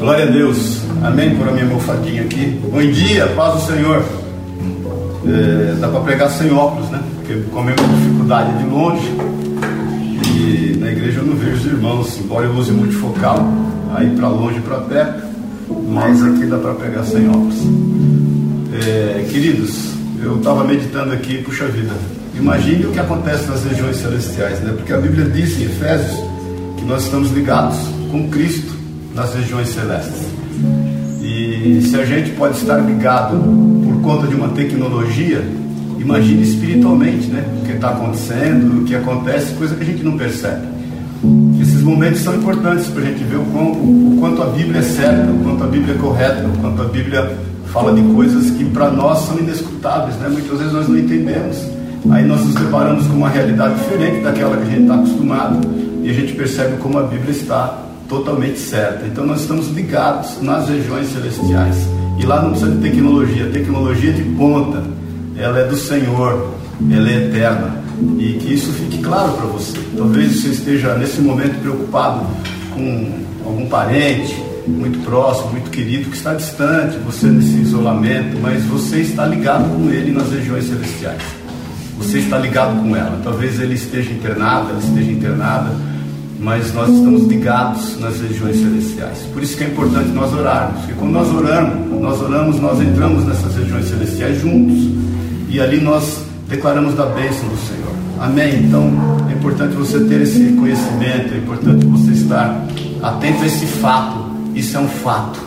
Glória a Deus. Amém por a minha almofadinha aqui. Bom dia, paz do Senhor. É, dá para pregar sem óculos, né? Porque com a mesma dificuldade de longe. E na igreja eu não vejo os irmãos, embora eu use multifocal, aí para longe e para perto. Mas aqui dá para pregar sem óculos. É, queridos, eu estava meditando aqui, puxa vida. Imagine o que acontece nas regiões celestiais, né? Porque a Bíblia diz em Efésios que nós estamos ligados com Cristo nas regiões celestes. E se a gente pode estar ligado por conta de uma tecnologia, imagine espiritualmente, né? O que está acontecendo, o que acontece, coisa que a gente não percebe. Esses momentos são importantes para a gente ver o, quão, o quanto a Bíblia é certa, o quanto a Bíblia é correta, o quanto a Bíblia fala de coisas que para nós são inescutáveis, né? Muitas vezes nós não entendemos. Aí nós nos deparamos com uma realidade diferente daquela que a gente está acostumado e a gente percebe como a Bíblia está totalmente certa. Então nós estamos ligados nas regiões celestiais. E lá não precisa de tecnologia, tecnologia de ponta. Ela é do Senhor, ela é eterna. E que isso fique claro para você. Talvez você esteja nesse momento preocupado com algum parente muito próximo, muito querido, que está distante, você nesse isolamento, mas você está ligado com ele nas regiões celestiais. Você está ligado com ela. Talvez ele esteja internado, ela esteja internada mas nós estamos ligados nas regiões celestiais. Por isso que é importante nós orarmos, porque quando nós oramos, nós oramos, nós entramos nessas regiões celestiais juntos, e ali nós declaramos da bênção do Senhor. Amém? Então é importante você ter esse conhecimento, é importante você estar atento a esse fato. Isso é um fato.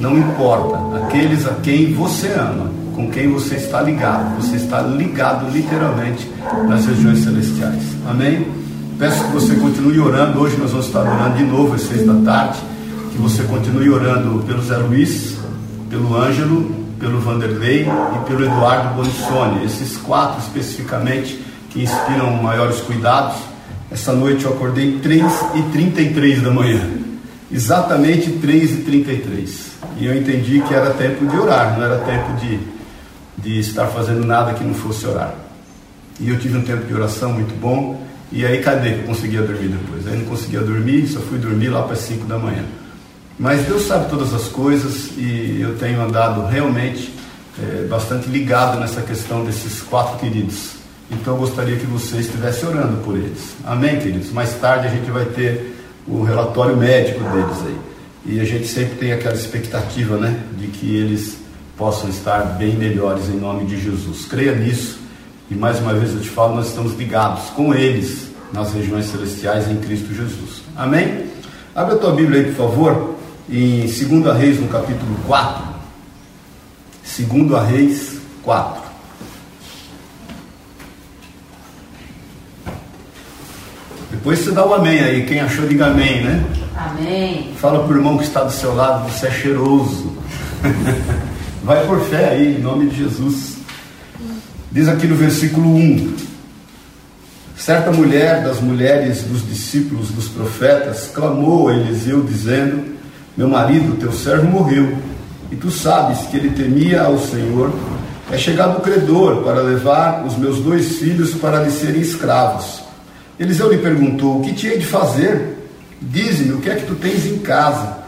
Não importa aqueles a quem você ama, com quem você está ligado. Você está ligado literalmente nas regiões celestiais. Amém? Peço que você continue orando. Hoje nós vamos estar orando de novo às seis da tarde. Que você continue orando pelo Zé Luiz, pelo Ângelo, pelo Vanderlei e pelo Eduardo Bonissoni. Esses quatro especificamente que inspiram maiores cuidados. Essa noite eu acordei 3h33 da manhã. Exatamente 3h33. E eu entendi que era tempo de orar, não era tempo de, de estar fazendo nada que não fosse orar. E eu tive um tempo de oração muito bom e aí cadê que eu conseguia dormir depois? Aí não conseguia dormir, só fui dormir lá para as 5 da manhã. Mas Deus sabe todas as coisas e eu tenho andado realmente é, bastante ligado nessa questão desses quatro queridos. Então eu gostaria que você estivesse orando por eles. Amém, queridos? Mais tarde a gente vai ter o relatório médico deles aí. E a gente sempre tem aquela expectativa, né, de que eles possam estar bem melhores em nome de Jesus. Creia nisso e mais uma vez eu te falo, nós estamos ligados com eles nas regiões celestiais em Cristo Jesus. Amém? Abre a tua Bíblia aí, por favor, em 2 Reis, no capítulo 4. 2 Reis 4. Depois você dá o um amém aí. Quem achou, diga amém, né? Amém. Fala para o irmão que está do seu lado, você é cheiroso. Vai por fé aí, em nome de Jesus. Diz aqui no versículo 1: Certa mulher das mulheres dos discípulos dos profetas clamou a Eliseu, dizendo: Meu marido, teu servo, morreu, e tu sabes que ele temia ao Senhor. É chegado o credor para levar os meus dois filhos para lhe serem escravos. Eliseu lhe perguntou: O que te hei de fazer? Dize-me, o que é que tu tens em casa?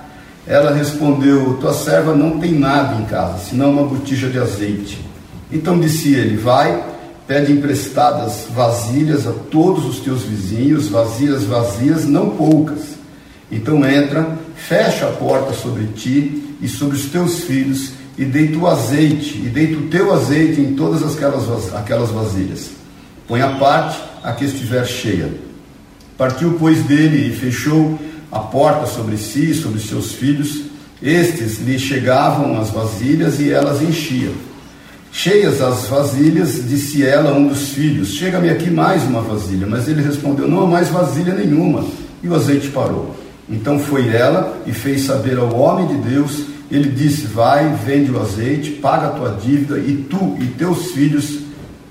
Ela respondeu: Tua serva não tem nada em casa, senão uma botija de azeite. Então disse ele: Vai, pede emprestadas vasilhas a todos os teus vizinhos, vasilhas vazias, não poucas. Então entra, fecha a porta sobre ti e sobre os teus filhos, e deita o azeite, e deita o teu azeite em todas aquelas, aquelas vasilhas. Põe a parte a que estiver cheia. Partiu, pois, dele e fechou a porta sobre si e sobre seus filhos. Estes lhe chegavam as vasilhas e elas enchiam. Cheias as vasilhas, disse ela a um dos filhos: Chega-me aqui mais uma vasilha. Mas ele respondeu: Não há mais vasilha nenhuma. E o azeite parou. Então foi ela e fez saber ao homem de Deus. Ele disse: Vai, vende o azeite, paga a tua dívida, e tu e teus filhos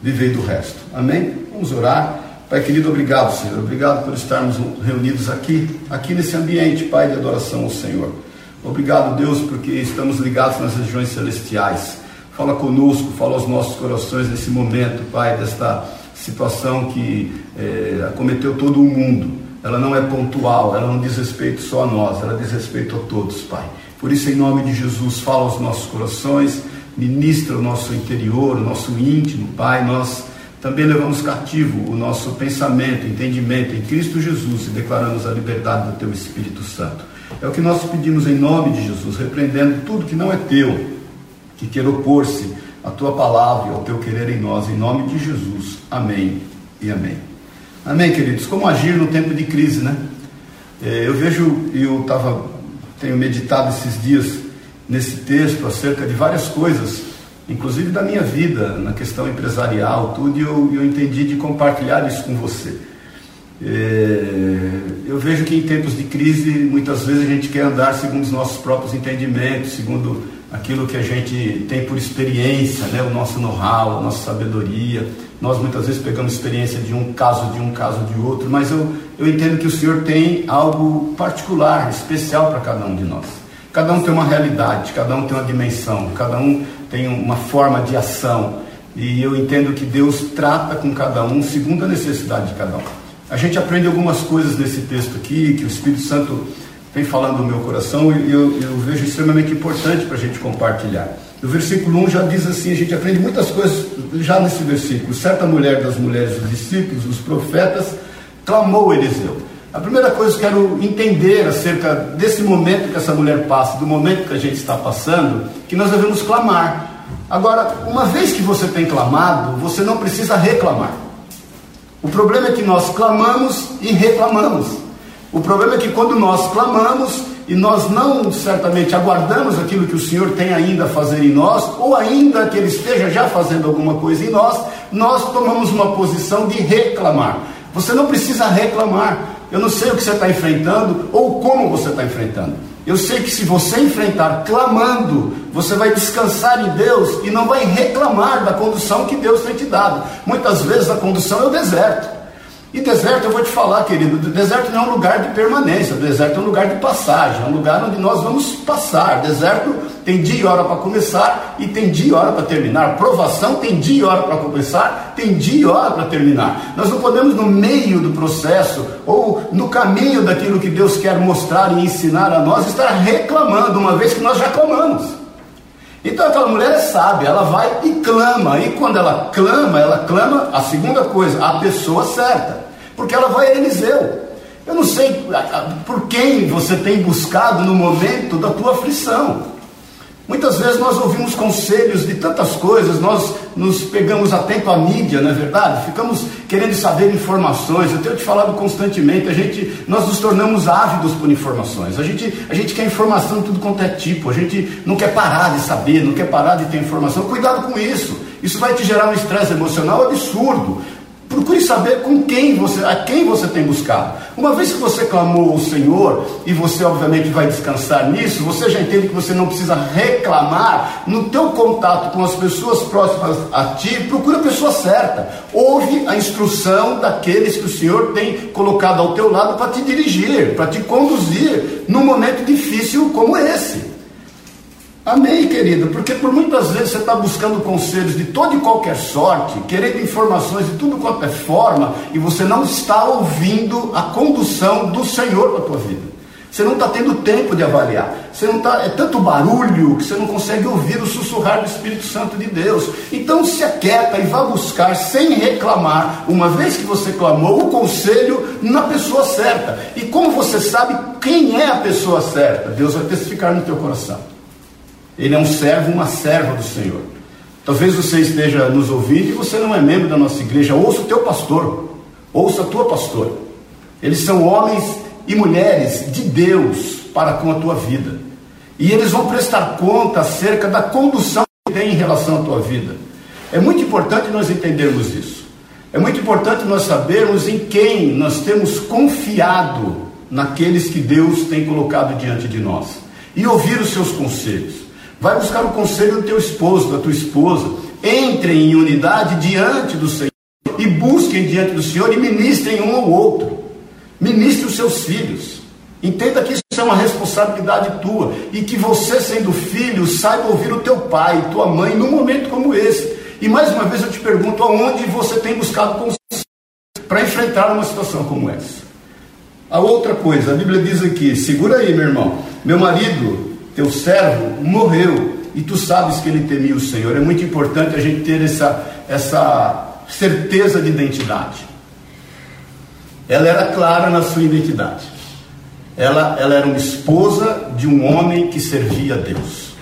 vivei do resto. Amém? Vamos orar. Pai querido, obrigado, Senhor. Obrigado por estarmos reunidos aqui, aqui nesse ambiente, Pai, de adoração ao Senhor. Obrigado, Deus, porque estamos ligados nas regiões celestiais. Fala conosco, fala aos nossos corações nesse momento, Pai, desta situação que é, acometeu todo o mundo. Ela não é pontual, ela não diz respeito só a nós, ela diz respeito a todos, Pai. Por isso, em nome de Jesus, fala aos nossos corações, ministra o nosso interior, o nosso íntimo, Pai. Nós também levamos cativo o nosso pensamento, entendimento em Cristo Jesus e declaramos a liberdade do Teu Espírito Santo. É o que nós pedimos em nome de Jesus, repreendendo tudo que não é teu, que quer opor-se à tua palavra e ao teu querer em nós, em nome de Jesus. Amém e amém. Amém, queridos. Como agir no tempo de crise, né? É, eu vejo, e eu tava, tenho meditado esses dias nesse texto acerca de várias coisas, inclusive da minha vida, na questão empresarial, tudo, e eu, eu entendi de compartilhar isso com você. É, eu vejo que em tempos de crise, muitas vezes a gente quer andar segundo os nossos próprios entendimentos, segundo aquilo que a gente tem por experiência, né? o nosso know-how, a nossa sabedoria. Nós muitas vezes pegamos experiência de um caso de um caso de outro, mas eu, eu entendo que o Senhor tem algo particular, especial para cada um de nós. Cada um tem uma realidade, cada um tem uma dimensão, cada um tem uma forma de ação. E eu entendo que Deus trata com cada um segundo a necessidade de cada um. A gente aprende algumas coisas nesse texto aqui, que o Espírito Santo vem falando no meu coração e eu, eu vejo extremamente importante para a gente compartilhar. No versículo 1 já diz assim: a gente aprende muitas coisas já nesse versículo. Certa mulher das mulheres dos discípulos, os profetas, clamou Eliseu. A primeira coisa que quero entender acerca desse momento que essa mulher passa, do momento que a gente está passando, que nós devemos clamar. Agora, uma vez que você tem clamado, você não precisa reclamar. O problema é que nós clamamos e reclamamos. O problema é que quando nós clamamos e nós não certamente aguardamos aquilo que o Senhor tem ainda a fazer em nós, ou ainda que Ele esteja já fazendo alguma coisa em nós, nós tomamos uma posição de reclamar. Você não precisa reclamar. Eu não sei o que você está enfrentando ou como você está enfrentando. Eu sei que se você enfrentar clamando, você vai descansar em Deus e não vai reclamar da condução que Deus tem te dado. Muitas vezes a condução é o deserto. E deserto, eu vou te falar, querido, deserto não é um lugar de permanência, deserto é um lugar de passagem, é um lugar onde nós vamos passar. Deserto tem dia e hora para começar e tem dia e hora para terminar. Provação tem dia e hora para começar, tem dia e hora para terminar. Nós não podemos, no meio do processo ou no caminho daquilo que Deus quer mostrar e ensinar a nós, estar reclamando, uma vez que nós já clamamos. Então aquela mulher é sábia, ela vai e clama, e quando ela clama, ela clama a segunda coisa, a pessoa certa. Porque ela vai a Eliseu. Eu não sei por quem você tem buscado no momento da tua aflição. Muitas vezes nós ouvimos conselhos de tantas coisas, nós nos pegamos atento à mídia, não é verdade? Ficamos querendo saber informações. Eu tenho te falado constantemente, a gente, nós nos tornamos ávidos por informações. A gente, a gente quer informação de tudo quanto é tipo. A gente não quer parar de saber, não quer parar de ter informação. Cuidado com isso. Isso vai te gerar um estresse emocional absurdo. Procure saber com quem você, a quem você tem buscado. Uma vez que você clamou ao Senhor e você obviamente vai descansar nisso, você já entende que você não precisa reclamar no teu contato com as pessoas próximas a ti, procura a pessoa certa. Ouve a instrução daqueles que o Senhor tem colocado ao teu lado para te dirigir, para te conduzir num momento difícil como esse. Amém, querido, porque por muitas vezes você está buscando conselhos de toda e qualquer sorte, querendo informações de tudo quanto é forma, e você não está ouvindo a condução do Senhor para a tua vida. Você não está tendo tempo de avaliar. Você não tá, é tanto barulho que você não consegue ouvir o sussurrar do Espírito Santo de Deus. Então se aquieta e vá buscar sem reclamar, uma vez que você clamou, o conselho na pessoa certa. E como você sabe quem é a pessoa certa? Deus vai testificar no teu coração. Ele é um servo, uma serva do Senhor. Talvez você esteja nos ouvindo e você não é membro da nossa igreja. Ouça o teu pastor, ouça a tua pastora. Eles são homens e mulheres de Deus para com a tua vida. E eles vão prestar conta acerca da condução que tem em relação à tua vida. É muito importante nós entendermos isso. É muito importante nós sabermos em quem nós temos confiado naqueles que Deus tem colocado diante de nós e ouvir os seus conselhos. Vai buscar o conselho do teu esposo, da tua esposa. Entrem em unidade diante do Senhor e busquem diante do Senhor e ministrem um ao outro. Ministre os seus filhos. Entenda que isso é uma responsabilidade tua e que você, sendo filho, saiba ouvir o teu pai, tua mãe, num momento como esse. E mais uma vez eu te pergunto: aonde você tem buscado conselho para enfrentar uma situação como essa? A outra coisa, a Bíblia diz aqui: segura aí, meu irmão. Meu marido teu servo, morreu, e tu sabes que ele temia o Senhor. É muito importante a gente ter essa, essa certeza de identidade. Ela era clara na sua identidade. Ela, ela era uma esposa de um homem que servia a Deus.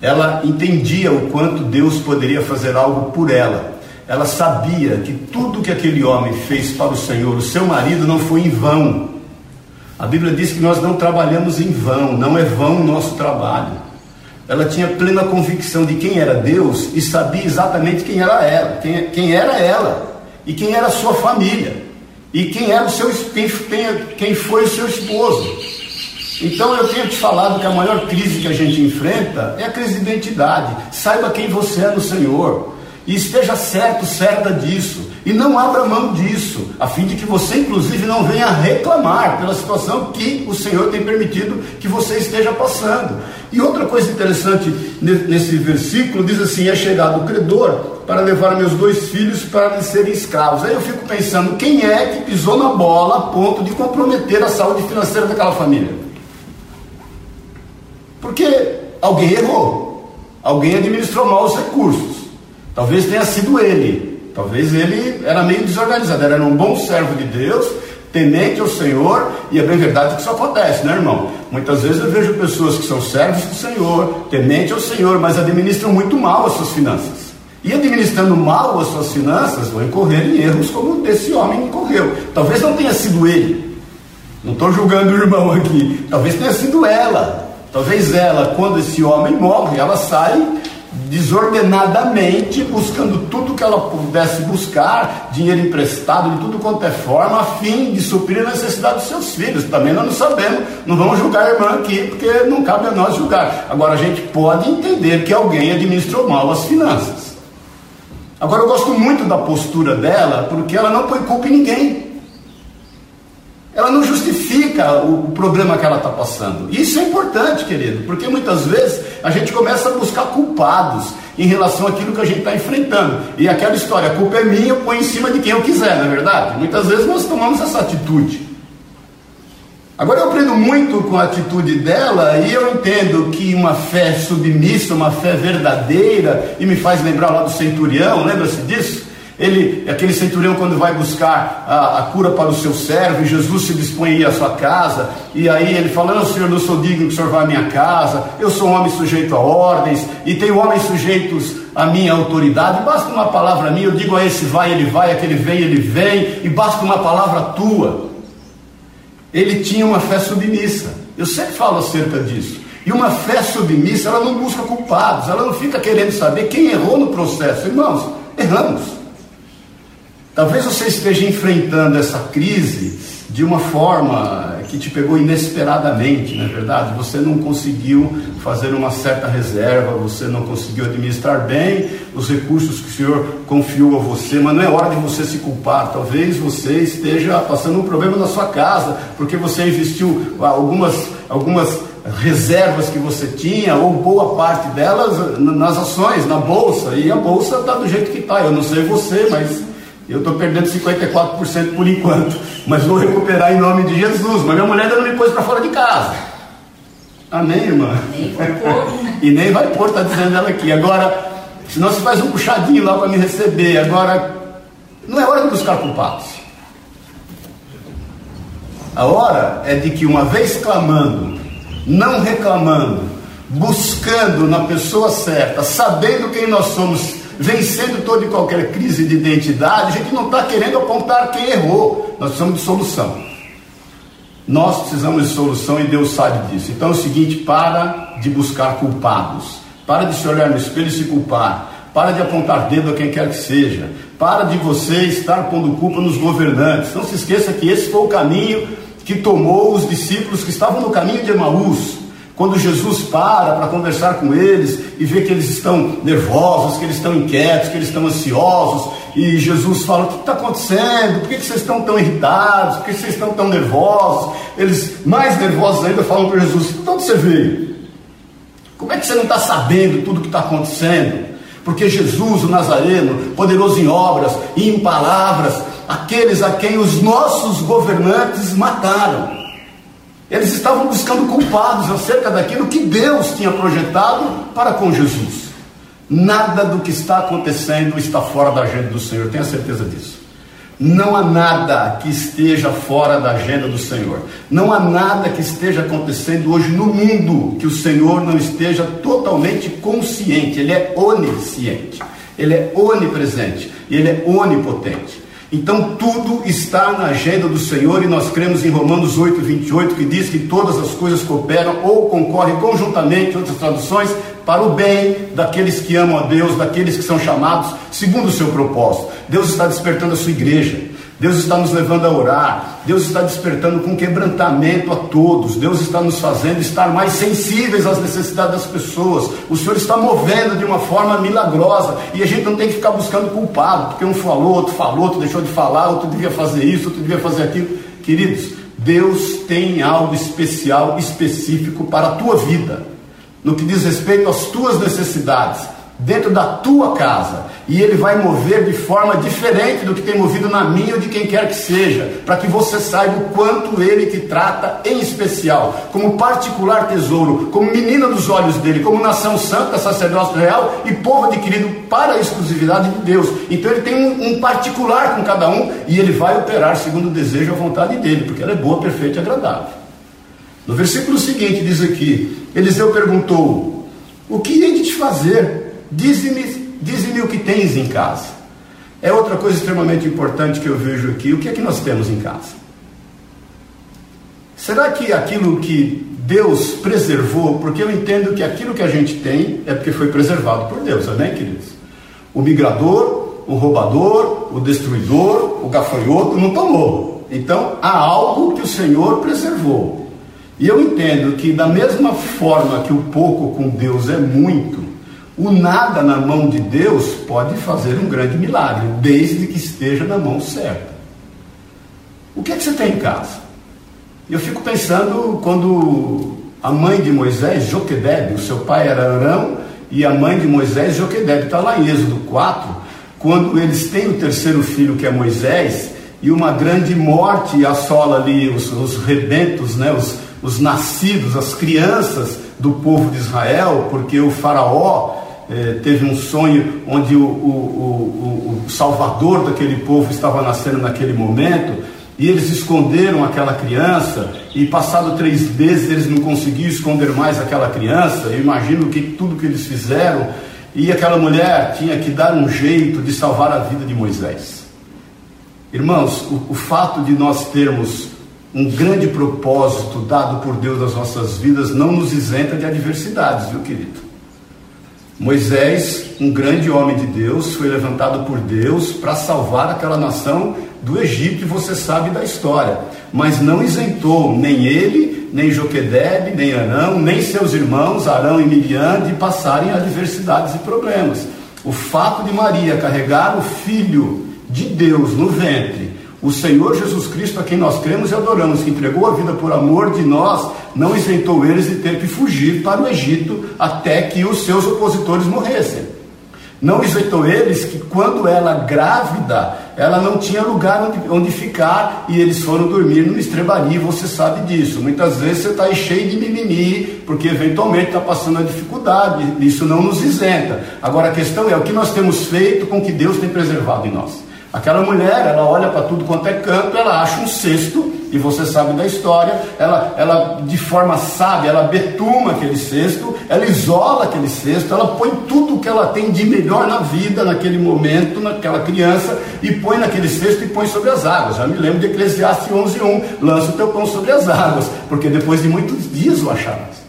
Ela entendia o quanto Deus poderia fazer algo por ela. Ela sabia que tudo que aquele homem fez para o Senhor, o seu marido, não foi em vão. A Bíblia diz que nós não trabalhamos em vão, não é vão o nosso trabalho. Ela tinha plena convicção de quem era Deus e sabia exatamente quem era ela, quem, quem era ela e quem era a sua família e quem era o seu quem, quem foi o seu esposo. Então eu tenho te falado que a maior crise que a gente enfrenta é a crise de identidade. Saiba quem você é no Senhor. E esteja certo, certa disso. E não abra mão disso, a fim de que você, inclusive, não venha reclamar pela situação que o Senhor tem permitido que você esteja passando. E outra coisa interessante nesse versículo diz assim: É chegado o credor para levar meus dois filhos para lhes serem escravos. Aí eu fico pensando: quem é que pisou na bola a ponto de comprometer a saúde financeira daquela família? Porque alguém errou, alguém administrou mal os recursos. Talvez tenha sido ele. Talvez ele era meio desorganizado, era um bom servo de Deus, temente ao Senhor, e é bem verdade que isso acontece, né, irmão? Muitas vezes eu vejo pessoas que são servos do Senhor, temente ao Senhor, mas administram muito mal as suas finanças. E administrando mal as suas finanças, vão incorrer em erros como esse homem incorreu. Talvez não tenha sido ele. Não estou julgando o irmão aqui. Talvez tenha sido ela. Talvez ela, quando esse homem morre, ela sai desordenadamente, buscando tudo que ela pudesse buscar, dinheiro emprestado de tudo quanto é forma, a fim de suprir a necessidade dos seus filhos. Também nós não sabemos, não vamos julgar a irmã aqui, porque não cabe a nós julgar. Agora a gente pode entender que alguém administrou mal as finanças. Agora eu gosto muito da postura dela, porque ela não põe culpa em ninguém ela não justifica o problema que ela está passando. Isso é importante, querido, porque muitas vezes a gente começa a buscar culpados em relação àquilo que a gente está enfrentando. E aquela história, a culpa é minha, eu ponho em cima de quem eu quiser, não é verdade? Muitas vezes nós tomamos essa atitude. Agora eu aprendo muito com a atitude dela e eu entendo que uma fé submissa, uma fé verdadeira, e me faz lembrar lá do centurião, lembra-se disso? Ele, aquele centurião, quando vai buscar a, a, cura para o seu servo, e Jesus se dispõe a ir à sua casa, e aí ele fala: Não, Senhor, não sou digno que o Senhor vá à minha casa, eu sou um homem sujeito a ordens, e tenho homens sujeitos à minha autoridade. Basta uma palavra minha, eu digo a esse vai, ele vai, aquele vem, ele vem, e basta uma palavra tua. Ele tinha uma fé submissa. Eu sempre falo acerca disso. E uma fé submissa, ela não busca culpados, ela não fica querendo saber quem errou no processo. Irmãos, erramos. Talvez você esteja enfrentando essa crise de uma forma que te pegou inesperadamente, não é verdade? Você não conseguiu fazer uma certa reserva, você não conseguiu administrar bem os recursos que o Senhor confiou a você, mas não é hora de você se culpar. Talvez você esteja passando um problema na sua casa, porque você investiu algumas, algumas reservas que você tinha, ou boa parte delas nas ações, na bolsa, e a bolsa está do jeito que está. Eu não sei você, mas eu estou perdendo 54% por enquanto, mas vou recuperar em nome de Jesus. Mas minha mulher ainda não me pôs para fora de casa. Amém, irmã? Nem pôr. e nem vai pôr, está dizendo ela aqui. Agora, senão você faz um puxadinho lá para me receber. Agora, não é hora de buscar culpados. A hora é de que uma vez clamando, não reclamando, buscando na pessoa certa, sabendo quem nós somos vencendo toda e qualquer crise de identidade, a gente não está querendo apontar quem errou, nós precisamos de solução. Nós precisamos de solução e Deus sabe disso. Então é o seguinte: para de buscar culpados, para de se olhar no espelho e se culpar, para de apontar dedo a quem quer que seja, para de você estar pondo culpa nos governantes. Não se esqueça que esse foi o caminho que tomou os discípulos que estavam no caminho de Emaús. Quando Jesus para para conversar com eles e vê que eles estão nervosos, que eles estão inquietos, que eles estão ansiosos, e Jesus fala: O que está acontecendo? Por que vocês estão tão irritados? Por que vocês estão tão nervosos? Eles, mais nervosos ainda, falam para Jesus: De onde você veio? Como é que você não está sabendo tudo o que está acontecendo? Porque Jesus, o Nazareno, poderoso em obras e em palavras, aqueles a quem os nossos governantes mataram. Eles estavam buscando culpados acerca daquilo que Deus tinha projetado para com Jesus. Nada do que está acontecendo está fora da agenda do Senhor, tenha certeza disso. Não há nada que esteja fora da agenda do Senhor. Não há nada que esteja acontecendo hoje no mundo que o Senhor não esteja totalmente consciente. Ele é onisciente, ele é onipresente, ele é onipotente. Então tudo está na agenda do Senhor e nós cremos em Romanos 8, 28, que diz que todas as coisas cooperam ou concorrem conjuntamente, outras traduções, para o bem daqueles que amam a Deus, daqueles que são chamados segundo o seu propósito. Deus está despertando a sua igreja. Deus está nos levando a orar, Deus está despertando com quebrantamento a todos, Deus está nos fazendo estar mais sensíveis às necessidades das pessoas. O Senhor está movendo de uma forma milagrosa e a gente não tem que ficar buscando culpado, porque um falou, outro falou, outro deixou de falar, outro devia fazer isso, outro devia fazer aquilo. Queridos, Deus tem algo especial, específico para a tua vida, no que diz respeito às tuas necessidades dentro da tua casa. E ele vai mover de forma diferente do que tem movido na minha ou de quem quer que seja, para que você saiba o quanto ele te trata em especial, como particular tesouro, como menina dos olhos dele, como nação santa, sacerdócio real e povo adquirido para a exclusividade de Deus. Então ele tem um, um particular com cada um e ele vai operar segundo o desejo e a vontade dele, porque ela é boa, perfeita e agradável. No versículo seguinte diz aqui: Eliseu perguntou: O que hei de te fazer? Dize-me dize o que tens em casa. É outra coisa extremamente importante que eu vejo aqui. O que é que nós temos em casa? Será que aquilo que Deus preservou, porque eu entendo que aquilo que a gente tem é porque foi preservado por Deus, amém, queridos? O migrador, o roubador, o destruidor, o gafanhoto não tomou. Então há algo que o Senhor preservou. E eu entendo que, da mesma forma que o pouco com Deus é muito, o nada na mão de Deus pode fazer um grande milagre, desde que esteja na mão certa. O que é que você tem em casa? Eu fico pensando quando a mãe de Moisés, Joquedebe, o seu pai era Arão, e a mãe de Moisés, Joquedebe, está lá em Êxodo 4, quando eles têm o terceiro filho, que é Moisés, e uma grande morte assola ali os, os rebentos, né, os, os nascidos, as crianças do povo de Israel, porque o faraó é, teve um sonho onde o, o, o, o, salvador daquele povo estava nascendo naquele momento, e eles esconderam aquela criança, e passado três meses eles não conseguiam esconder mais aquela criança. Eu imagino que tudo que eles fizeram, e aquela mulher tinha que dar um jeito de salvar a vida de Moisés. Irmãos, o, o fato de nós termos um grande propósito dado por Deus nas nossas vidas não nos isenta de adversidades, viu, querido? Moisés, um grande homem de Deus, foi levantado por Deus para salvar aquela nação do Egito, e você sabe da história. Mas não isentou nem ele, nem Joquedebe, nem Arão, nem seus irmãos, Arão e Miriam, de passarem adversidades e problemas. O fato de Maria carregar o filho de Deus no ventre o Senhor Jesus Cristo, a quem nós cremos e adoramos, que entregou a vida por amor de nós, não isentou eles de ter que fugir para o Egito até que os seus opositores morressem. Não isentou eles que, quando ela grávida, ela não tinha lugar onde, onde ficar e eles foram dormir no estrebaria, você sabe disso. Muitas vezes você está aí cheio de mimimi, porque eventualmente está passando a dificuldade, isso não nos isenta. Agora a questão é o que nós temos feito com que Deus tem preservado em nós. Aquela mulher, ela olha para tudo quanto é canto, ela acha um cesto, e você sabe da história, ela, ela de forma sábia, ela betuma aquele cesto, ela isola aquele cesto, ela põe tudo que ela tem de melhor na vida, naquele momento, naquela criança, e põe naquele cesto e põe sobre as águas. Já me lembro de Eclesiastes 11.1, lança o teu pão sobre as águas, porque depois de muitos dias o acharam.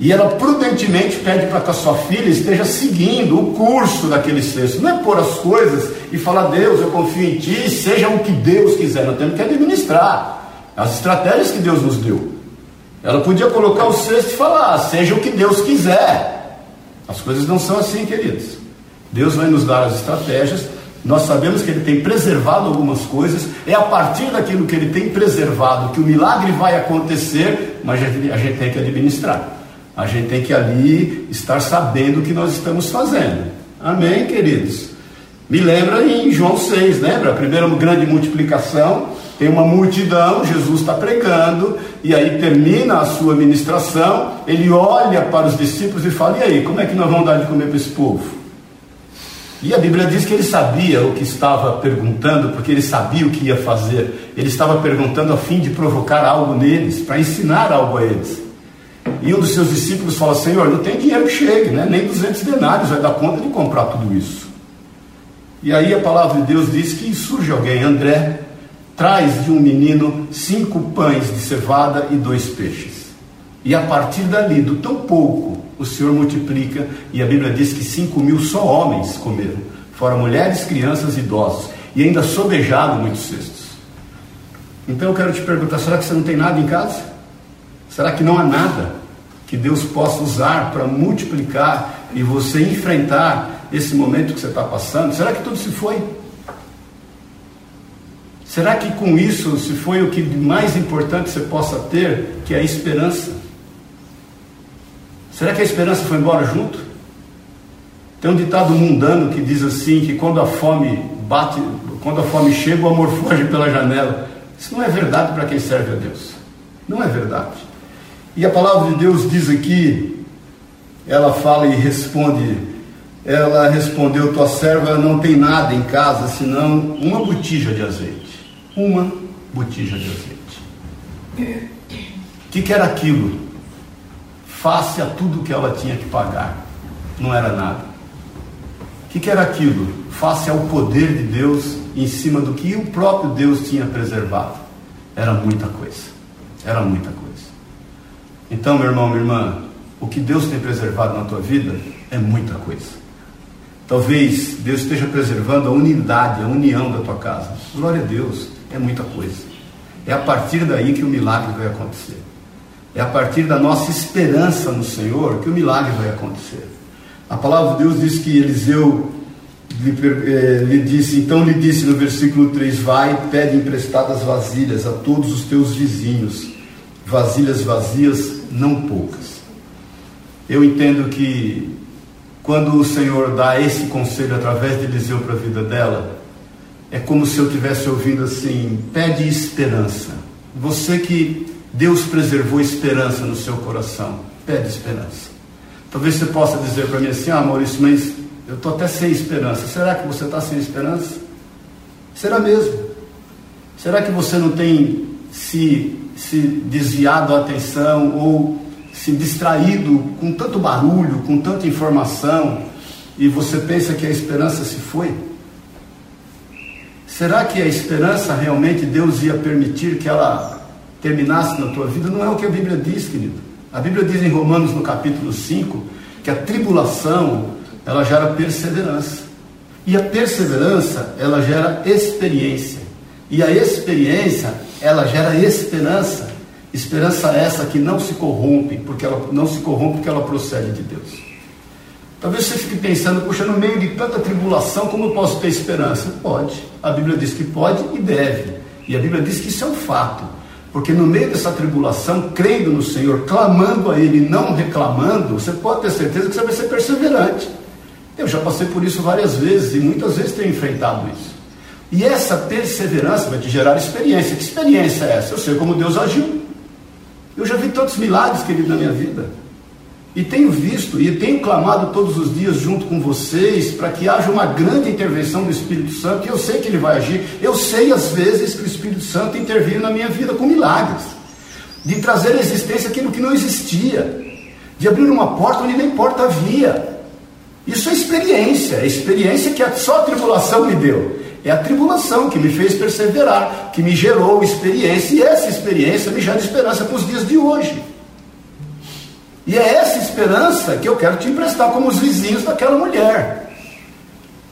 E ela prudentemente pede para que a sua filha esteja seguindo o curso daquele cesto. Não é pôr as coisas e falar, Deus, eu confio em ti, seja o que Deus quiser. Nós temos que administrar as estratégias que Deus nos deu. Ela podia colocar o cesto e falar, seja o que Deus quiser. As coisas não são assim, queridos. Deus vai nos dar as estratégias. Nós sabemos que Ele tem preservado algumas coisas. É a partir daquilo que Ele tem preservado que o milagre vai acontecer, mas a gente, tem que administrar. A gente tem que ali estar sabendo o que nós estamos fazendo. Amém, queridos? Me lembra em João 6, lembra? A primeira grande multiplicação, Tem uma multidão, Jesus está pregando, e aí termina a sua ministração, ele olha para os discípulos e fala: E aí, como é que nós vamos dar de comer para esse povo? E a Bíblia diz que ele sabia o que estava perguntando, porque ele sabia o que ia fazer. Ele estava perguntando a fim de provocar algo neles, para ensinar algo a eles. E um dos seus discípulos fala: Senhor, não tem dinheiro que chegue, né? nem 200 denários vai dar conta de comprar tudo isso. E aí a palavra de Deus diz que surge alguém, André, traz de um menino cinco pães de cevada e dois peixes. E a partir dali, do tão pouco, o Senhor multiplica, e a Bíblia diz que cinco mil só homens comeram, fora mulheres, crianças e idosos, e ainda sobejaram muitos cestos. Então eu quero te perguntar: será que você não tem nada em casa? Será que não há nada que Deus possa usar para multiplicar e você enfrentar esse momento que você está passando? Será que tudo se foi? Será que com isso se foi o que mais importante você possa ter, que é a esperança? Será que a esperança foi embora junto? Tem um ditado mundano que diz assim que quando a fome bate, quando a fome chega, o amor foge pela janela. Isso não é verdade para quem serve a Deus. Não é verdade. E a palavra de Deus diz aqui, ela fala e responde, ela respondeu, tua serva não tem nada em casa, senão uma botija de azeite uma botija de azeite. O que, que era aquilo? Face a tudo que ela tinha que pagar. Não era nada. O que, que era aquilo? Face ao poder de Deus em cima do que o próprio Deus tinha preservado. Era muita coisa. Era muita coisa. Então, meu irmão, minha irmã, o que Deus tem preservado na tua vida é muita coisa. Talvez Deus esteja preservando a unidade, a união da tua casa. Glória a Deus é muita coisa. É a partir daí que o milagre vai acontecer. É a partir da nossa esperança no Senhor que o milagre vai acontecer. A palavra de Deus diz que Eliseu lhe, eh, lhe disse, então lhe disse no versículo 3: Vai, pede emprestadas vasilhas a todos os teus vizinhos, vasilhas vazias, não poucas. Eu entendo que quando o Senhor dá esse conselho através de Eliseu para a vida dela, é como se eu tivesse ouvindo assim: pede esperança. Você que Deus preservou esperança no seu coração, pede esperança. Talvez você possa dizer para mim assim: ah, Maurício, mas eu estou até sem esperança. Será que você está sem esperança? Será mesmo? Será que você não tem se, se desviado a atenção ou se distraído com tanto barulho, com tanta informação, e você pensa que a esperança se foi? Será que a esperança realmente Deus ia permitir que ela terminasse na tua vida? Não é o que a Bíblia diz, querido. A Bíblia diz em Romanos no capítulo 5 que a tribulação ela gera perseverança. E a perseverança ela gera experiência. E a experiência ela gera esperança. Esperança essa que não se corrompe, porque ela não se corrompe porque ela procede de Deus. Talvez você fique pensando, puxa, no meio de tanta tribulação, como eu posso ter esperança? Pode. A Bíblia diz que pode e deve. E a Bíblia diz que isso é um fato. Porque no meio dessa tribulação, crendo no Senhor, clamando a Ele, não reclamando, você pode ter certeza que você vai ser perseverante. Eu já passei por isso várias vezes e muitas vezes tenho enfrentado isso. E essa perseverança vai te gerar experiência. Que experiência é essa? Eu sei como Deus agiu. Eu já vi tantos milagres, querido, na minha vida. E tenho visto e tenho clamado todos os dias junto com vocês para que haja uma grande intervenção do Espírito Santo. E eu sei que ele vai agir. Eu sei às vezes que o Espírito Santo intervir na minha vida com milagres, de trazer à existência aquilo que não existia, de abrir uma porta onde nem porta havia. Isso é experiência, é experiência que só a tribulação me deu. É a tribulação que me fez perseverar, que me gerou experiência, e essa experiência me gera esperança para os dias de hoje. E é essa esperança que eu quero te emprestar como os vizinhos daquela mulher.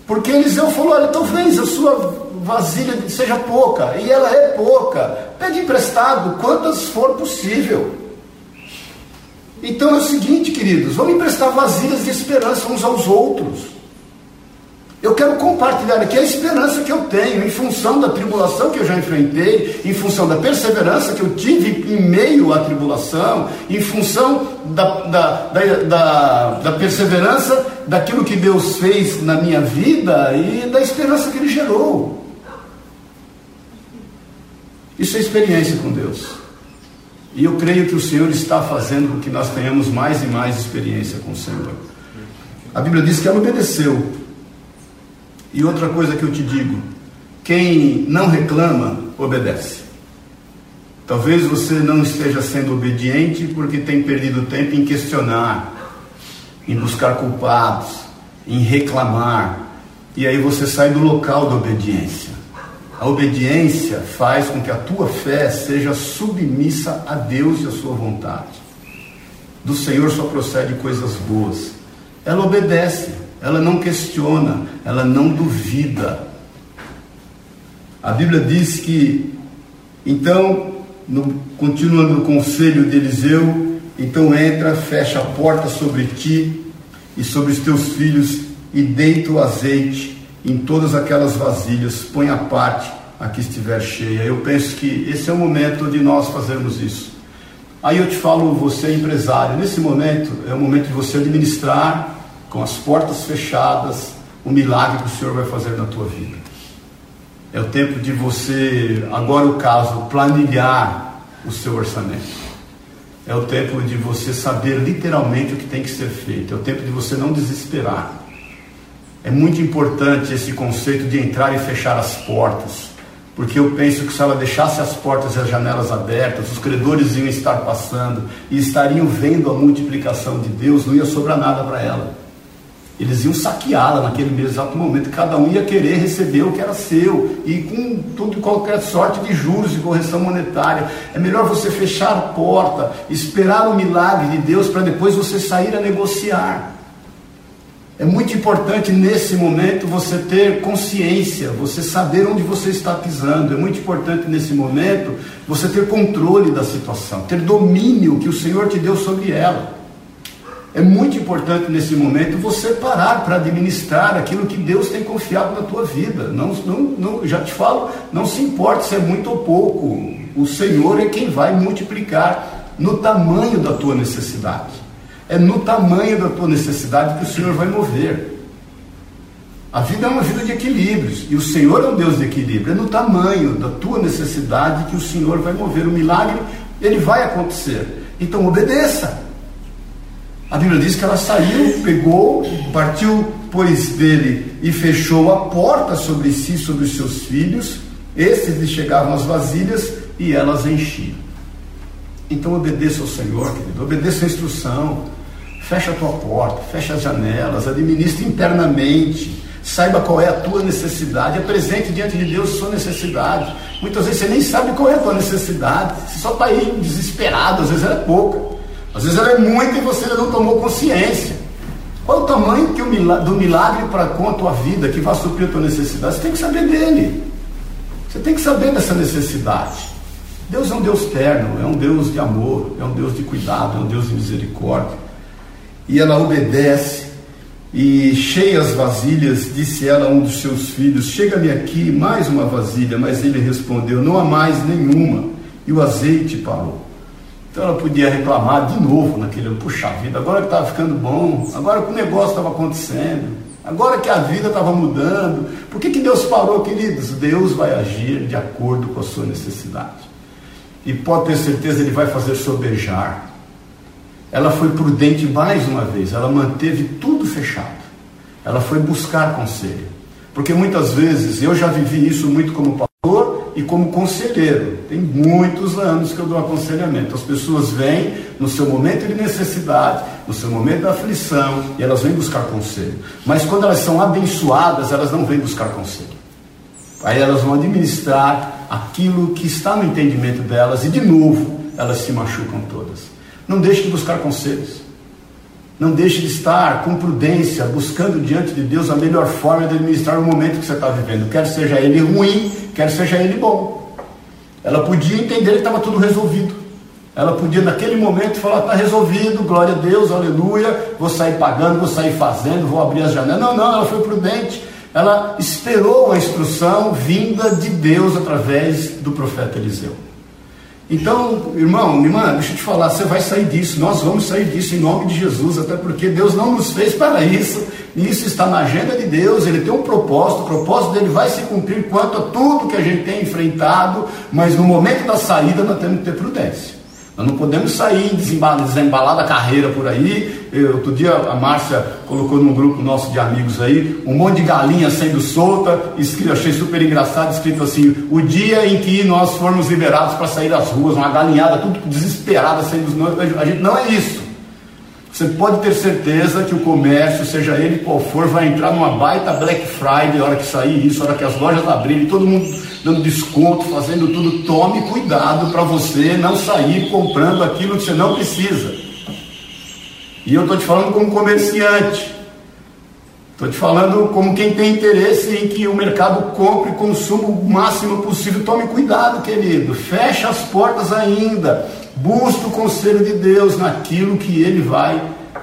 Porque Eliseu falou: olha, talvez a sua vasilha seja pouca, e ela é pouca. Pede emprestado quantas for possível. Então é o seguinte, queridos, vamos emprestar vasilhas de esperança uns aos outros. Eu quero compartilhar aqui a esperança que eu tenho em função da tribulação que eu já enfrentei, em função da perseverança que eu tive em meio à tribulação, em função da, da, da, da, perseverança daquilo que Deus fez na minha vida e da esperança que Ele gerou. Isso é experiência com Deus. E eu creio que o Senhor está fazendo com que nós tenhamos mais e mais experiência com o Senhor. A Bíblia diz que ela obedeceu. E outra coisa que eu te digo: quem não reclama, obedece. Talvez você não esteja sendo obediente porque tem perdido tempo em questionar, em buscar culpados, em reclamar. E aí você sai do local da obediência. A obediência faz com que a tua fé seja submissa a Deus e a sua vontade. Do Senhor só procede coisas boas. Ela obedece, ela não questiona, ela não duvida. A Bíblia diz que, então, no, continuando o conselho de Eliseu, então entra, fecha a porta sobre ti e sobre os teus filhos e deita o azeite em todas aquelas vasilhas, põe a parte a que estiver cheia. Eu penso que esse é o momento de nós fazermos isso. Aí eu te falo, você é empresário, nesse momento é o momento de você administrar com as portas fechadas o milagre que o Senhor vai fazer na tua vida. É o tempo de você, agora o caso, planilhar o seu orçamento. É o tempo de você saber literalmente o que tem que ser feito. É o tempo de você não desesperar. É muito importante esse conceito de entrar e fechar as portas, porque eu penso que se ela deixasse as portas e as janelas abertas, os credores iam estar passando e estariam vendo a multiplicação de Deus, não ia sobrar nada para ela. Eles iam saqueá-la naquele mesmo exato momento, cada um ia querer receber o que era seu, e com tudo, qualquer sorte de juros e correção monetária. É melhor você fechar a porta, esperar o milagre de Deus para depois você sair a negociar. É muito importante nesse momento você ter consciência, você saber onde você está pisando. É muito importante nesse momento você ter controle da situação, ter domínio que o Senhor te deu sobre ela. É muito importante nesse momento você parar para administrar aquilo que Deus tem confiado na tua vida. Não, não, não, já te falo, não se importa se é muito ou pouco. O Senhor é quem vai multiplicar no tamanho da tua necessidade. É no tamanho da tua necessidade que o Senhor vai mover. A vida é uma vida de equilíbrios e o Senhor é um Deus de equilíbrio. É no tamanho da tua necessidade que o Senhor vai mover. O milagre, ele vai acontecer. Então obedeça. A Bíblia diz que ela saiu, pegou, partiu, pois dele e fechou a porta sobre si, sobre os seus filhos. Estes lhe chegavam as vasilhas e elas enchiam. Então obedeça ao Senhor, querido, obedeça a instrução. Fecha a tua porta, fecha as janelas, administre internamente. Saiba qual é a tua necessidade, apresente diante de Deus a sua necessidade. Muitas vezes você nem sabe qual é a tua necessidade, você só está aí desesperado, às vezes ela é pouca, às vezes ela é muita e você ainda não tomou consciência. Qual o tamanho que o milagre, do milagre para com a tua vida que vai suprir a tua necessidade? Você tem que saber dele. Você tem que saber dessa necessidade. Deus é um Deus terno, é um Deus de amor, é um Deus de cuidado, é um Deus de misericórdia e ela obedece. E cheias vasilhas, disse ela a um dos seus filhos: Chega-me aqui mais uma vasilha. Mas ele respondeu: Não há mais nenhuma. E o azeite parou. Então ela podia reclamar de novo naquele, puxa vida, agora que estava ficando bom, agora que o negócio estava acontecendo, agora que a vida estava mudando. Por que, que Deus parou, queridos? Deus vai agir de acordo com a sua necessidade. E pode ter certeza, Ele vai fazer sobejar ela foi prudente mais uma vez, ela manteve tudo fechado. Ela foi buscar conselho. Porque muitas vezes, eu já vivi isso muito como e como conselheiro. Tem muitos anos que eu dou aconselhamento. As pessoas vêm no seu momento de necessidade, no seu momento de aflição, e elas vêm buscar conselho. Mas quando elas são abençoadas, elas não vêm buscar conselho. Aí elas vão administrar aquilo que está no entendimento delas, e de novo, elas se machucam todas. Não deixe de buscar conselhos. Não deixe de estar com prudência, buscando diante de Deus a melhor forma de administrar o momento que você está vivendo, quer seja ele ruim, quer seja ele bom. Ela podia entender que estava tudo resolvido. Ela podia, naquele momento, falar: está resolvido, glória a Deus, aleluia, vou sair pagando, vou sair fazendo, vou abrir as janelas. Não, não, ela foi prudente. Ela esperou a instrução vinda de Deus através do profeta Eliseu. Então, irmão, irmã, deixa eu te falar, você vai sair disso, nós vamos sair disso em nome de Jesus, até porque Deus não nos fez para isso, isso está na agenda de Deus, ele tem um propósito, o propósito dele vai se cumprir quanto a tudo que a gente tem enfrentado, mas no momento da saída nós temos que ter prudência. Nós não podemos sair desembalar da carreira por aí. Eu, outro dia a Márcia colocou num grupo nosso de amigos aí um monte de galinha sendo solta, escrito, achei super engraçado, escrito assim: o dia em que nós formos liberados para sair das ruas, uma galinhada, tudo desesperada saindo dos A gente não é isso. Você pode ter certeza que o comércio, seja ele qual for, vai entrar numa baita Black Friday, hora que sair isso, hora que as lojas abrirem, todo mundo dando desconto, fazendo tudo. Tome cuidado para você não sair comprando aquilo que você não precisa. E eu estou te falando como comerciante. Estou te falando como quem tem interesse em que o mercado compre e consuma o máximo possível. Tome cuidado, querido. Feche as portas ainda. Busque o conselho de Deus naquilo que Ele vai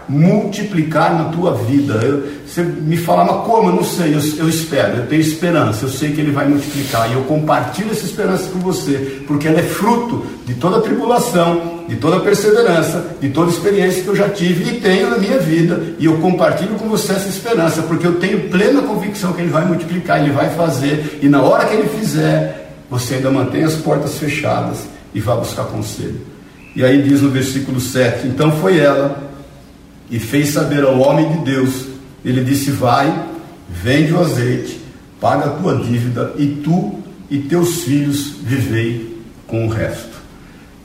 multiplicar na tua vida. Eu, você me fala, mas como? Eu não sei, eu, eu, espero, eu tenho esperança, eu sei que Ele vai multiplicar e eu compartilho essa esperança com você, porque ela é fruto de toda tribulação, de toda perseverança, de toda experiência que eu já tive e tenho na minha vida, e eu compartilho com você essa esperança, porque eu tenho plena convicção que Ele vai multiplicar, Ele vai fazer, e na hora que Ele fizer, você ainda mantém as portas fechadas e vai buscar conselho. E aí diz no versículo 7: Então foi ela e fez saber ao homem de Deus. Ele disse: Vai, vende o azeite, paga a tua dívida, e tu e teus filhos vivei com o resto.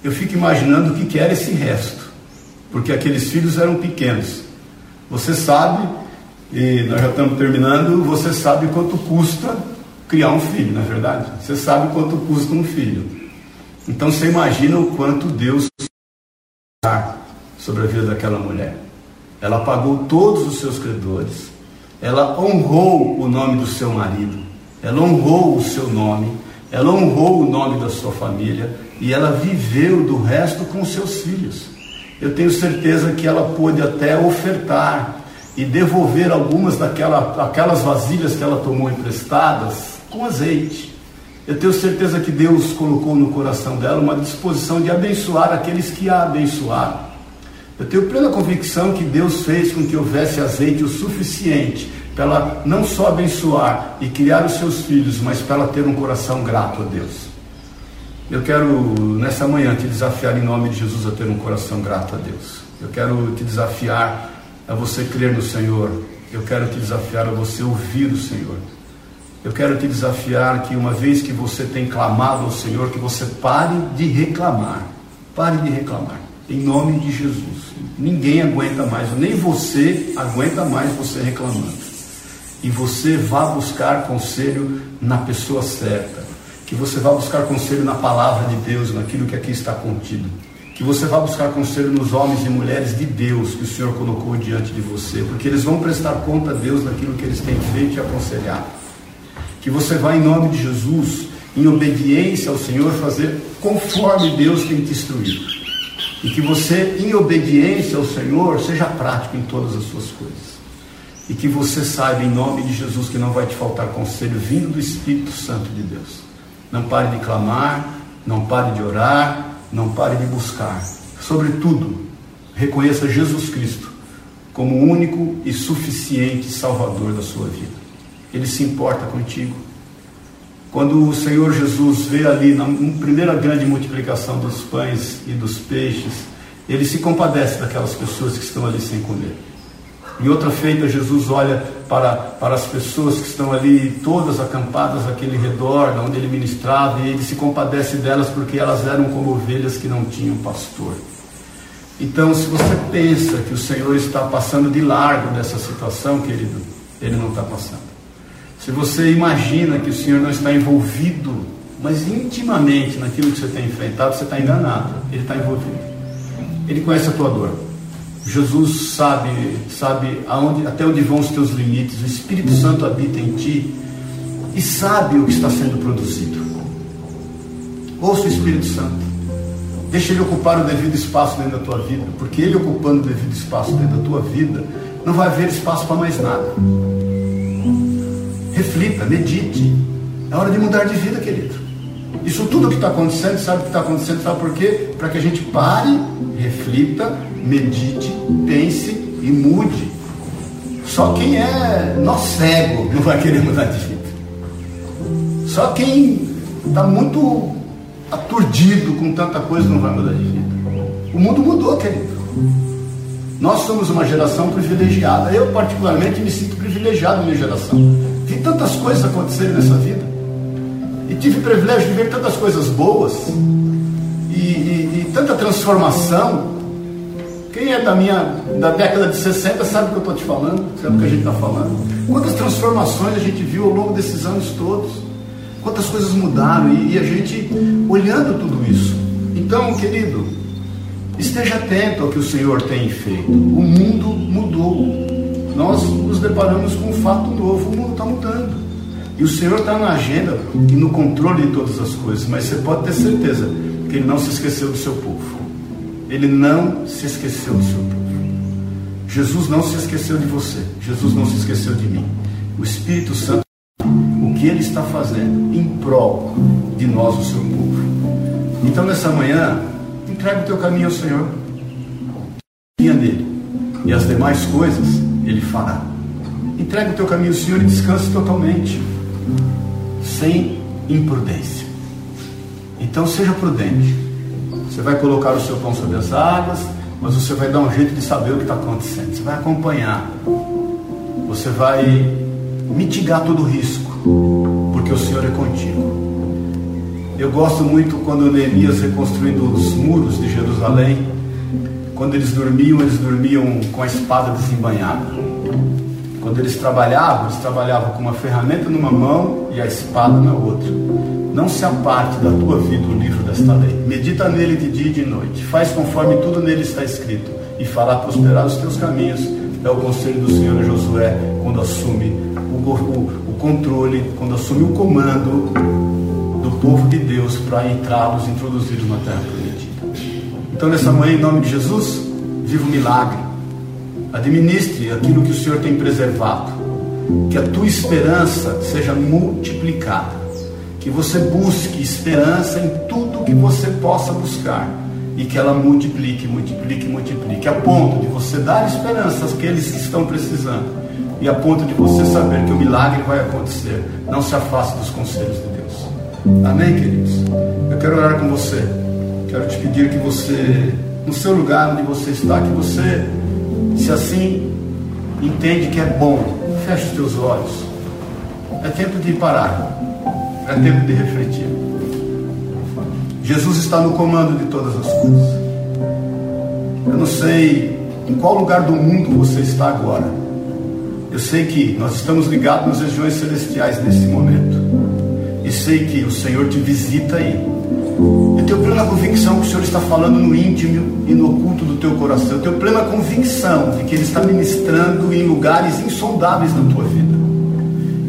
Eu fico imaginando o que era esse resto, porque aqueles filhos eram pequenos. Você sabe, e nós já estamos terminando, você sabe quanto custa criar um filho, não é verdade? Você sabe quanto custa um filho. Então você imagina o quanto Deus sobre a vida daquela mulher. Ela pagou todos os seus credores. Ela honrou o nome do seu marido. Ela honrou o seu nome. Ela honrou o nome da sua família. E ela viveu do resto com seus filhos. Eu tenho certeza que ela pôde até ofertar e devolver algumas daquelas aquelas vasilhas que ela tomou emprestadas com azeite. Eu tenho certeza que Deus colocou no coração dela uma disposição de abençoar aqueles que a abençoaram. Eu tenho plena convicção que Deus fez com que houvesse azeite o suficiente para ela não só abençoar e criar os seus filhos, mas para ela ter um coração grato a Deus. Eu quero nessa manhã te desafiar em nome de Jesus a ter um coração grato a Deus. Eu quero te desafiar a você crer no Senhor. Eu quero te desafiar a você ouvir o Senhor. Eu quero te desafiar que uma vez que você tem clamado ao Senhor, que você pare de reclamar. Pare de reclamar. Em nome de Jesus. Ninguém aguenta mais, nem você aguenta mais você reclamando. E você vá buscar conselho na pessoa certa. Que você vá buscar conselho na palavra de Deus, naquilo que aqui está contido. Que você vá buscar conselho nos homens e mulheres de Deus que o Senhor colocou diante de você, porque eles vão prestar conta a Deus daquilo que eles têm feito e aconselhado que você vai, em nome de Jesus, em obediência ao Senhor, fazer conforme Deus tem te instruído. E que você, em obediência ao Senhor, seja prático em todas as suas coisas. E que você saiba, em nome de Jesus, que não vai te faltar conselho vindo do Espírito Santo de Deus. Não pare de clamar, não pare de orar, não pare de buscar. Sobretudo, reconheça Jesus Cristo como o único e suficiente Salvador da sua vida. Ele se importa contigo. Quando o Senhor Jesus vê ali na primeira grande multiplicação dos pães e dos peixes, ele se compadece daquelas pessoas que estão ali sem comer. Em outra feita, Jesus olha para, para as pessoas que estão ali, todas acampadas àquele redor, onde ele ministrava, e ele se compadece delas porque elas eram como ovelhas que não tinham pastor. Então, se você pensa que o Senhor está passando de largo dessa situação, querido, ele não está passando. Se você imagina que o Senhor não está envolvido, mas intimamente naquilo que você tem enfrentado, você está enganado. Ele está envolvido. Ele conhece a tua dor. Jesus sabe, sabe aonde, até onde vão os teus limites. O Espírito Santo habita em ti e sabe o que está sendo produzido. Ouça o Espírito Santo. Deixa ele ocupar o devido espaço dentro da tua vida, porque ele ocupando o devido espaço dentro da tua vida, não vai haver espaço para mais nada. Reflita, medite. É hora de mudar de vida, querido. Isso tudo que está acontecendo, sabe o que está acontecendo? Sabe por quê? Para que a gente pare, reflita, medite, pense e mude. Só quem é nó cego não vai querer mudar de vida. Só quem está muito aturdido com tanta coisa não vai mudar de vida. O mundo mudou, querido. Nós somos uma geração privilegiada. Eu, particularmente, me sinto privilegiado na minha geração. Vi tantas coisas acontecerem nessa vida. E tive o privilégio de ver tantas coisas boas. E, e, e tanta transformação. Quem é da minha da década de 60 sabe o que eu estou te falando, sabe o que a gente está falando. Quantas transformações a gente viu ao longo desses anos todos. Quantas coisas mudaram e, e a gente olhando tudo isso. Então, querido, esteja atento ao que o Senhor tem feito. O mundo mudou. Nós nos deparamos com um fato novo. O mundo está mudando. E o Senhor está na agenda e no controle de todas as coisas. Mas você pode ter certeza que Ele não se esqueceu do seu povo. Ele não se esqueceu do seu povo. Jesus não se esqueceu de você. Jesus não se esqueceu de mim. O Espírito Santo, o que Ele está fazendo em prol de nós, o seu povo. Então, nessa manhã, entrega o teu caminho ao Senhor. Confia nele. E as demais coisas Ele fará. Entrega o teu caminho ao Senhor e descanse totalmente. Sem imprudência. Então, seja prudente. Você vai colocar o seu pão sobre as águas, mas você vai dar um jeito de saber o que está acontecendo. Você vai acompanhar. Você vai mitigar todo o risco, porque o Senhor é contigo. Eu gosto muito quando Neemias reconstruindo os muros de Jerusalém, quando eles dormiam, eles dormiam com a espada desembanhada. Quando eles trabalhavam, eles trabalhavam com uma ferramenta numa mão e a espada na outra. Não se aparte da tua vida o livro desta lei. Medita nele de dia e de noite. Faz conforme tudo nele está escrito. E fará prosperar os teus caminhos. É o conselho do Senhor Josué quando assume o, o, o controle, quando assume o comando do povo de Deus para entrá-los, introduzi-los na terra. Então, nessa manhã, em nome de Jesus, viva o milagre. Administre aquilo que o Senhor tem preservado. Que a tua esperança seja multiplicada que você busque esperança em tudo que você possa buscar e que ela multiplique, multiplique, multiplique, a ponto de você dar esperança àqueles que estão precisando e a ponto de você saber que o milagre vai acontecer. Não se afaste dos conselhos de Deus. Amém, queridos? Eu quero orar com você. Quero te pedir que você, no seu lugar onde você está, que você, se assim entende que é bom, feche os teus olhos. É tempo de parar. É tempo de refletir. Jesus está no comando de todas as coisas. Eu não sei em qual lugar do mundo você está agora. Eu sei que nós estamos ligados nas regiões celestiais nesse momento. E sei que o Senhor te visita aí. Eu tenho plena convicção que o Senhor está falando no íntimo e no oculto do teu coração. Eu tenho plena convicção de que Ele está ministrando em lugares insondáveis na tua vida.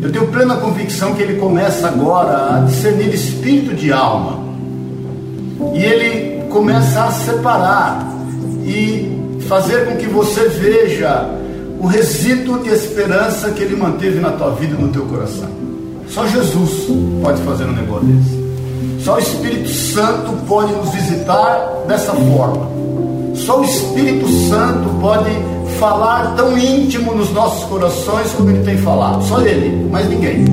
Eu tenho plena convicção que ele começa agora a discernir espírito de alma. E ele começa a separar e fazer com que você veja o resíduo de esperança que ele manteve na tua vida e no teu coração. Só Jesus pode fazer um negócio desse. Só o Espírito Santo pode nos visitar dessa forma. Só o Espírito Santo pode falar tão íntimo nos nossos corações como ele tem falado. Só ele, mais ninguém.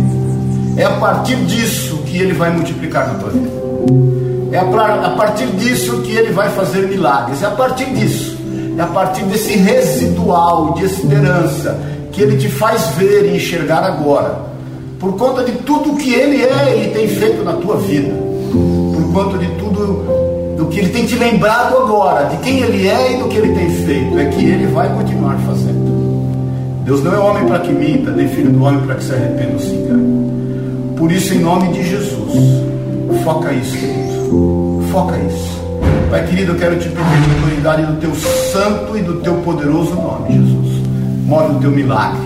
É a partir disso que ele vai multiplicar na tua vida. É a partir disso que ele vai fazer milagres. É a partir disso. É a partir desse residual de esperança que ele te faz ver e enxergar agora. Por conta de tudo que ele é e tem feito na tua vida. Conta de tudo do que ele tem te lembrado agora, de quem ele é e do que ele tem feito, é que ele vai continuar fazendo. Deus não é homem para que minta, nem filho do homem para que se arrependa ou se engane. Por isso, em nome de Jesus, foca isso, querido. Foca isso. Pai querido, eu quero te pedir a autoridade do teu santo e do teu poderoso nome, Jesus. Move o teu milagre.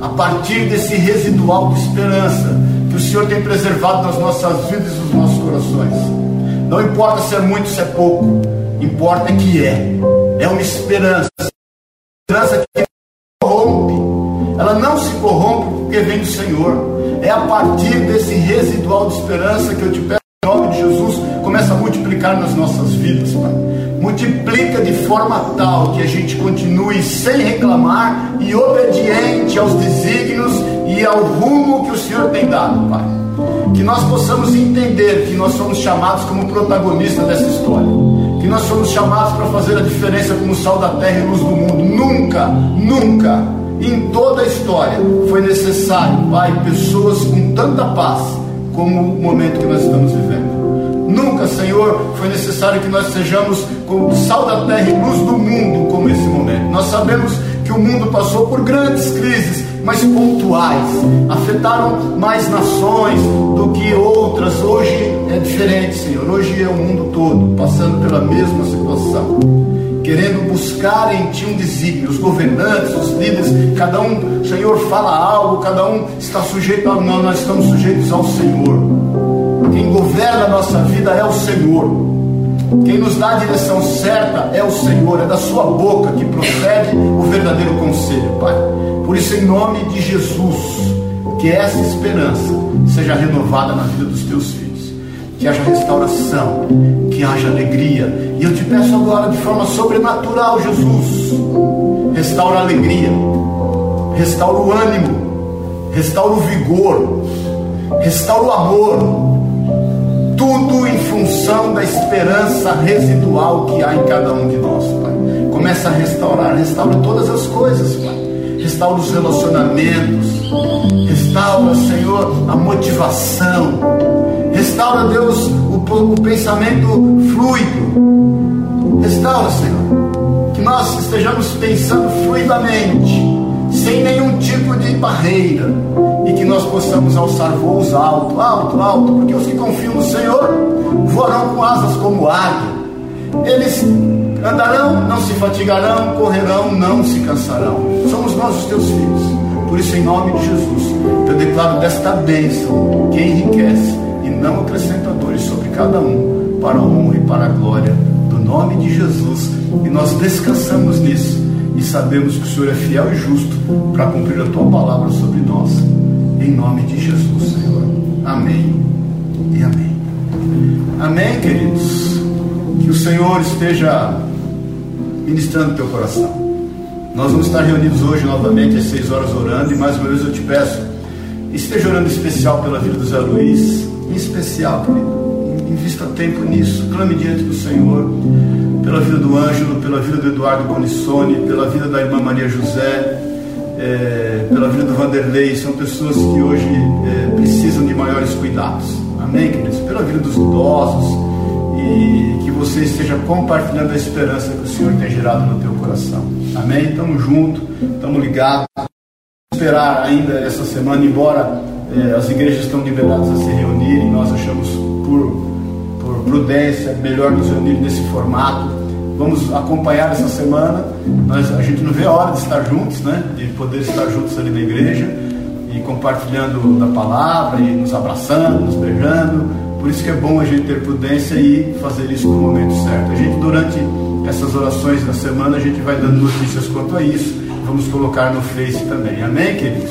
A partir desse residual de esperança que o Senhor tem preservado nas nossas vidas e nos nossos corações. Não importa se é muito, se é pouco. Importa que é. É uma esperança. Esperança que corrompe. Ela não se corrompe porque vem do Senhor. É a partir desse residual de esperança que eu te peço em nome de Jesus, começa a multiplicar nas nossas vidas, Pai. Multiplica de forma tal que a gente continue sem reclamar e obediente aos desígnios e ao rumo que o Senhor tem dado, Pai. Que nós possamos entender que nós somos chamados como protagonistas dessa história. Que nós somos chamados para fazer a diferença como sal da terra e luz do mundo. Nunca, nunca, em toda a história, foi necessário, Pai, pessoas com tanta paz como o momento que nós estamos vivendo. Nunca, Senhor, foi necessário que nós sejamos como sal da terra e luz do mundo como esse momento. Nós sabemos que o mundo passou por grandes crises, mas pontuais, afetaram mais nações do que outras. Hoje é diferente, Senhor. Hoje é o mundo todo passando pela mesma situação, querendo buscar em Ti um desígnio. Os governantes, os líderes, cada um, Senhor, fala algo, cada um está sujeito a. Não, nós estamos sujeitos ao Senhor. Quem governa a nossa vida é o Senhor. Quem nos dá a direção certa é o Senhor, é da sua boca que procede o verdadeiro conselho, Pai. Por isso, em nome de Jesus, que essa esperança seja renovada na vida dos teus filhos, que haja restauração, que haja alegria. E eu te peço agora, de forma sobrenatural, Jesus, restaura a alegria, restaura o ânimo, restaura o vigor, restaura o amor tudo em função da esperança residual que há em cada um de nós, Pai. Começa a restaurar, restaura todas as coisas, Pai. Restaura os relacionamentos, restaura, Senhor, a motivação, restaura, Deus, o, o pensamento fluido. Restaura, Senhor, que nós estejamos pensando fluidamente, sem nenhum tipo de barreira e que nós possamos alçar voos alto, alto, alto, porque os que confiam no Senhor voarão com asas como águia. Eles andarão, não se fatigarão, correrão, não se cansarão. Somos nós os teus filhos. Por isso, em nome de Jesus, eu declaro desta bênção que enriquece e não acrescenta dores sobre cada um, para a honra e para a glória do nome de Jesus. E nós descansamos nisso e sabemos que o Senhor é fiel e justo para cumprir a tua palavra sobre nós em nome de Jesus, Senhor. Amém e amém. Amém, queridos. Que o Senhor esteja ministrando teu coração. Nós vamos estar reunidos hoje novamente às seis horas orando e mais uma vez eu te peço, esteja orando especial pela vida do Zé Luiz, em especial, querido. Invista tempo nisso, clame diante do Senhor, pela vida do Ângelo, pela vida do Eduardo Bonissoni, pela vida da irmã Maria José, é, pela vida do Vanderlei, são pessoas que hoje é, precisam de maiores cuidados. Amém, queridos? Pela vida dos idosos que você esteja compartilhando a esperança que o Senhor tem gerado no teu coração. Amém? Estamos juntos, estamos ligados. Esperar ainda essa semana, embora é, as igrejas estão liberadas a se reunirem, nós achamos por, por prudência melhor nos reunir nesse formato vamos acompanhar essa semana. Nós, a gente não vê a hora de estar juntos, né? De poder estar juntos ali na igreja e compartilhando da palavra e nos abraçando, nos beijando. Por isso que é bom a gente ter prudência e fazer isso no momento certo. A gente durante essas orações da semana a gente vai dando notícias quanto a isso. Vamos colocar no Face também. Amém, queridos?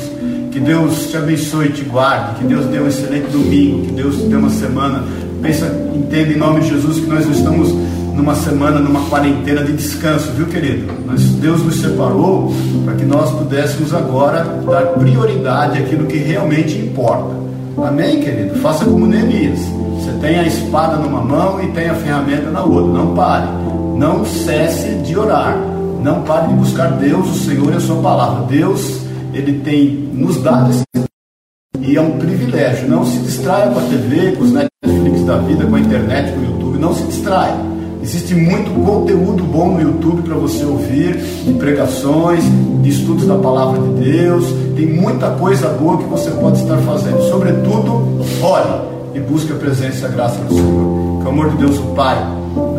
Que Deus te abençoe e te guarde. Que Deus dê um excelente domingo. Que Deus te dê uma semana. Pensa, entenda em nome de Jesus que nós estamos numa semana, numa quarentena de descanso, viu, querido? Mas Deus nos separou para que nós pudéssemos agora dar prioridade àquilo que realmente importa. Amém, querido? Faça como Neemias. Tem a espada numa mão e tem a ferramenta na outra. Não pare. Não cesse de orar. Não pare de buscar Deus, o Senhor e a sua palavra. Deus, Ele tem nos dado esse e é um privilégio. Não se distraia com a TV, com os Netflix da vida, com a internet, com o YouTube. Não se distraia. Existe muito conteúdo bom no YouTube para você ouvir, de pregações, de estudos da palavra de Deus. Tem muita coisa boa que você pode estar fazendo. Sobretudo, ore e busque a presença e a graça do Senhor. Que o amor de Deus, o Pai,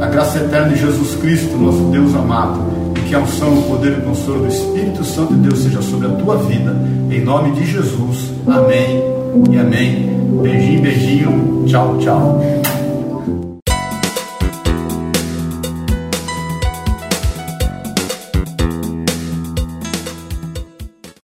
a graça eterna de Jesus Cristo, nosso Deus amado, e que a unção, o poder e o consolo do Espírito Santo de Deus seja sobre a tua vida. Em nome de Jesus. Amém e amém. Beijinho, beijinho. Tchau, tchau.